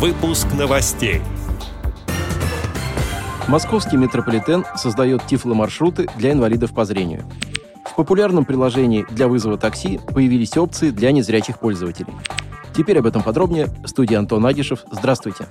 Выпуск новостей. Московский метрополитен создает тифломаршруты для инвалидов по зрению. В популярном приложении для вызова такси появились опции для незрячих пользователей. Теперь об этом подробнее. Студия Антон Агишев. Здравствуйте.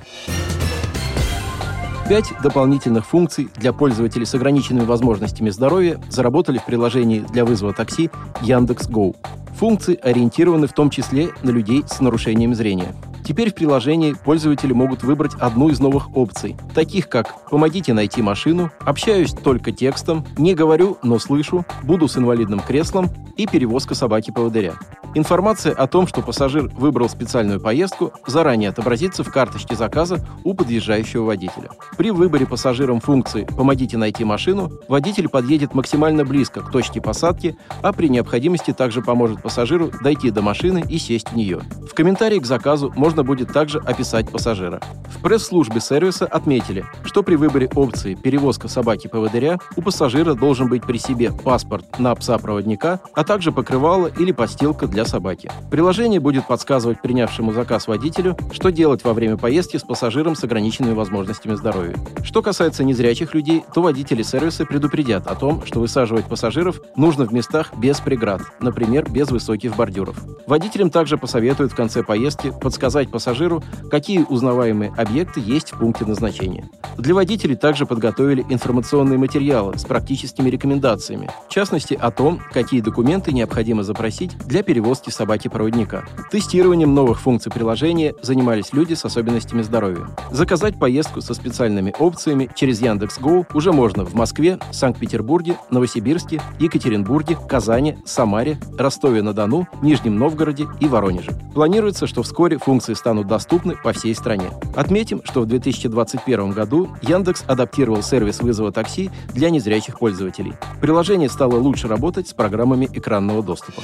Пять дополнительных функций для пользователей с ограниченными возможностями здоровья заработали в приложении для вызова такси Яндекс.Гоу. Функции ориентированы в том числе на людей с нарушением зрения. Теперь в приложении пользователи могут выбрать одну из новых опций, таких как «Помогите найти машину», «Общаюсь только текстом», «Не говорю, но слышу», «Буду с инвалидным креслом» и «Перевозка собаки-поводыря». Информация о том, что пассажир выбрал специальную поездку, заранее отобразится в карточке заказа у подъезжающего водителя. При выборе пассажиром функции «Помогите найти машину» водитель подъедет максимально близко к точке посадки, а при необходимости также поможет пассажиру дойти до машины и сесть в нее. В комментарии к заказу можно будет также описать пассажира. В пресс-службе сервиса отметили, что при выборе опции «Перевозка собаки-поводыря» у пассажира должен быть при себе паспорт на пса-проводника, а также покрывало или постилка для собаки. Приложение будет подсказывать принявшему заказ водителю, что делать во время поездки с пассажиром с ограниченными возможностями здоровья. Что касается незрячих людей, то водители сервиса предупредят о том, что высаживать пассажиров нужно в местах без преград, например, без высоких бордюров. Водителям также посоветуют конце поездки подсказать пассажиру, какие узнаваемые объекты есть в пункте назначения. Для водителей также подготовили информационные материалы с практическими рекомендациями, в частности о том, какие документы необходимо запросить для перевозки собаки-проводника. Тестированием новых функций приложения занимались люди с особенностями здоровья. Заказать поездку со специальными опциями через Яндекс.Го уже можно в Москве, Санкт-Петербурге, Новосибирске, Екатеринбурге, Казани, Самаре, Ростове-на-Дону, Нижнем Новгороде и Воронеже. Планируется, что вскоре функции станут доступны по всей стране. Отметим, что в 2021 году Яндекс адаптировал сервис вызова такси для незрячих пользователей. Приложение стало лучше работать с программами экранного доступа.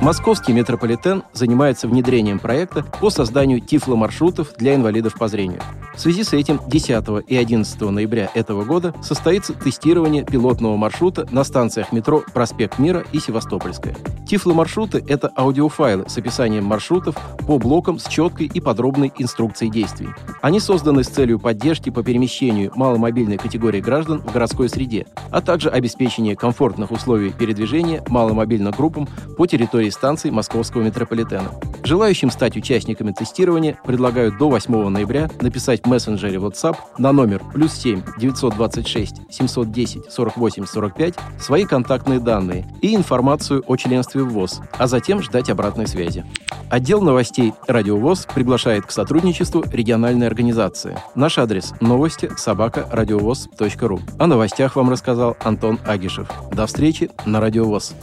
Московский метрополитен занимается внедрением проекта по созданию тифломаршрутов для инвалидов по зрению. В связи с этим 10 и 11 ноября этого года состоится тестирование пилотного маршрута на станциях метро «Проспект Мира» и «Севастопольская». Тифломаршруты — это аудиофайлы с описанием маршрутов по блокам с четкой и подробной инструкцией действий. Они созданы с целью поддержки по перемещению маломобильной категории граждан в городской среде, а также обеспечения комфортных условий передвижения маломобильным группам по территории станций московского метрополитена. Желающим стать участниками тестирования предлагают до 8 ноября написать в мессенджере WhatsApp на номер плюс 7 926 710 48 45 свои контактные данные и информацию о членстве в ВОЗ, а затем ждать обратной связи. Отдел новостей «Радио ВОЗ» приглашает к сотрудничеству региональной организации. Наш адрес – новости собака радиовоз.ру. О новостях вам рассказал Антон Агишев. До встречи на «Радио ВОЗ».